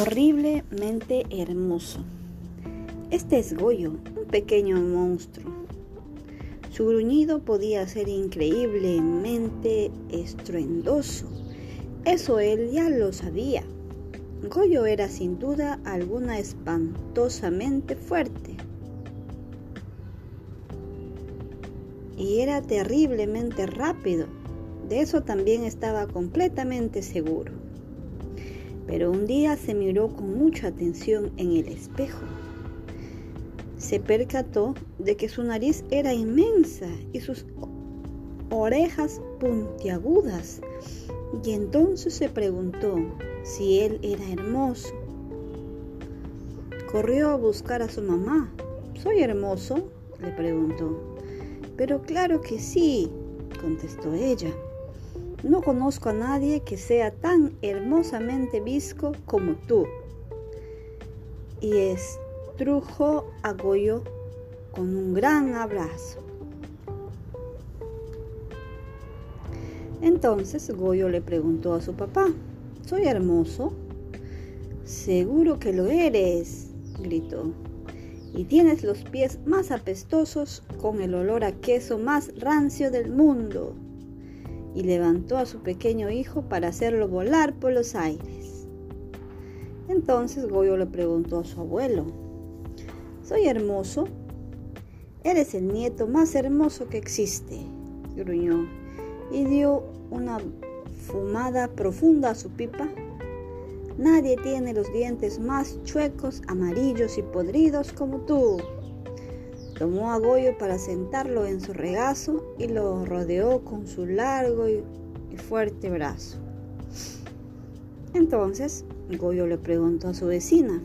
horriblemente hermoso. Este es Goyo, un pequeño monstruo. Su gruñido podía ser increíblemente estruendoso. Eso él ya lo sabía. Goyo era sin duda alguna espantosamente fuerte. Y era terriblemente rápido. De eso también estaba completamente seguro pero un día se miró con mucha atención en el espejo. Se percató de que su nariz era inmensa y sus orejas puntiagudas, y entonces se preguntó si él era hermoso. Corrió a buscar a su mamá. ¿Soy hermoso? le preguntó. Pero claro que sí, contestó ella. No conozco a nadie que sea tan hermosamente visco como tú. Y estrujó a Goyo con un gran abrazo. Entonces Goyo le preguntó a su papá, ¿soy hermoso? Seguro que lo eres, gritó. Y tienes los pies más apestosos con el olor a queso más rancio del mundo y levantó a su pequeño hijo para hacerlo volar por los aires. Entonces Goyo le preguntó a su abuelo, ¿soy hermoso? Eres el nieto más hermoso que existe, gruñó, y dio una fumada profunda a su pipa. Nadie tiene los dientes más chuecos, amarillos y podridos como tú. Tomó a Goyo para sentarlo en su regazo y lo rodeó con su largo y fuerte brazo. Entonces Goyo le preguntó a su vecina,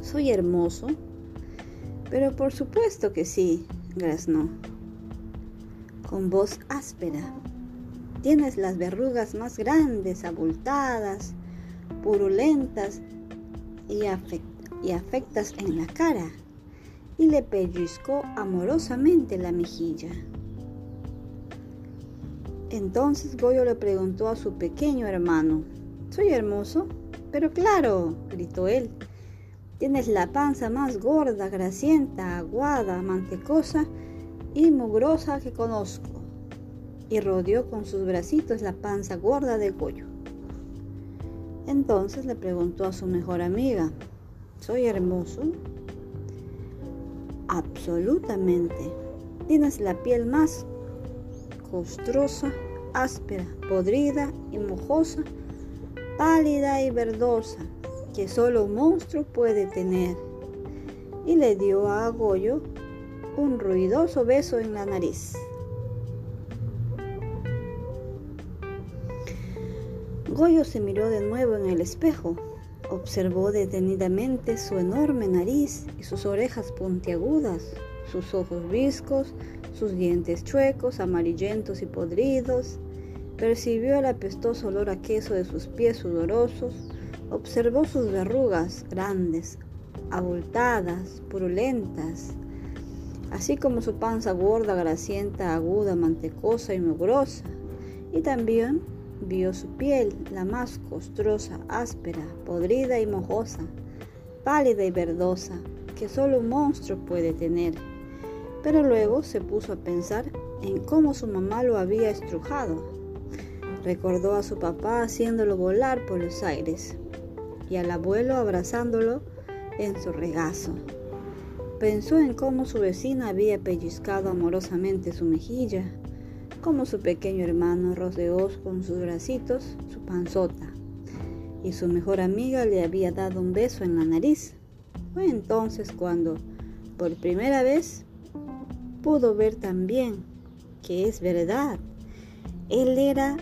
¿soy hermoso? Pero por supuesto que sí, graznó, con voz áspera. Tienes las verrugas más grandes, abultadas, purulentas y, y afectas en la cara y le pellizcó amorosamente la mejilla. Entonces Goyo le preguntó a su pequeño hermano, ¿soy hermoso? Pero claro, gritó él, tienes la panza más gorda, grasienta, aguada, mantecosa y mugrosa que conozco. Y rodeó con sus bracitos la panza gorda de Goyo. Entonces le preguntó a su mejor amiga, ¿soy hermoso? Absolutamente. Tienes la piel más costrosa, áspera, podrida y mojosa, pálida y verdosa que solo un monstruo puede tener. Y le dio a Goyo un ruidoso beso en la nariz. Goyo se miró de nuevo en el espejo Observó detenidamente su enorme nariz y sus orejas puntiagudas, sus ojos viscos, sus dientes chuecos, amarillentos y podridos. Percibió el apestoso olor a queso de sus pies sudorosos. Observó sus verrugas grandes, abultadas, purulentas, así como su panza gorda, grasienta, aguda, mantecosa y mugrosa. Y también Vio su piel, la más costrosa, áspera, podrida y mojosa, pálida y verdosa, que solo un monstruo puede tener. Pero luego se puso a pensar en cómo su mamá lo había estrujado. Recordó a su papá haciéndolo volar por los aires y al abuelo abrazándolo en su regazo. Pensó en cómo su vecina había pellizcado amorosamente su mejilla como su pequeño hermano rodeó con sus bracitos su panzota y su mejor amiga le había dado un beso en la nariz. Fue entonces cuando, por primera vez, pudo ver también que es verdad. Él era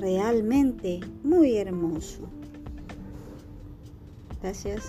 realmente muy hermoso. Gracias.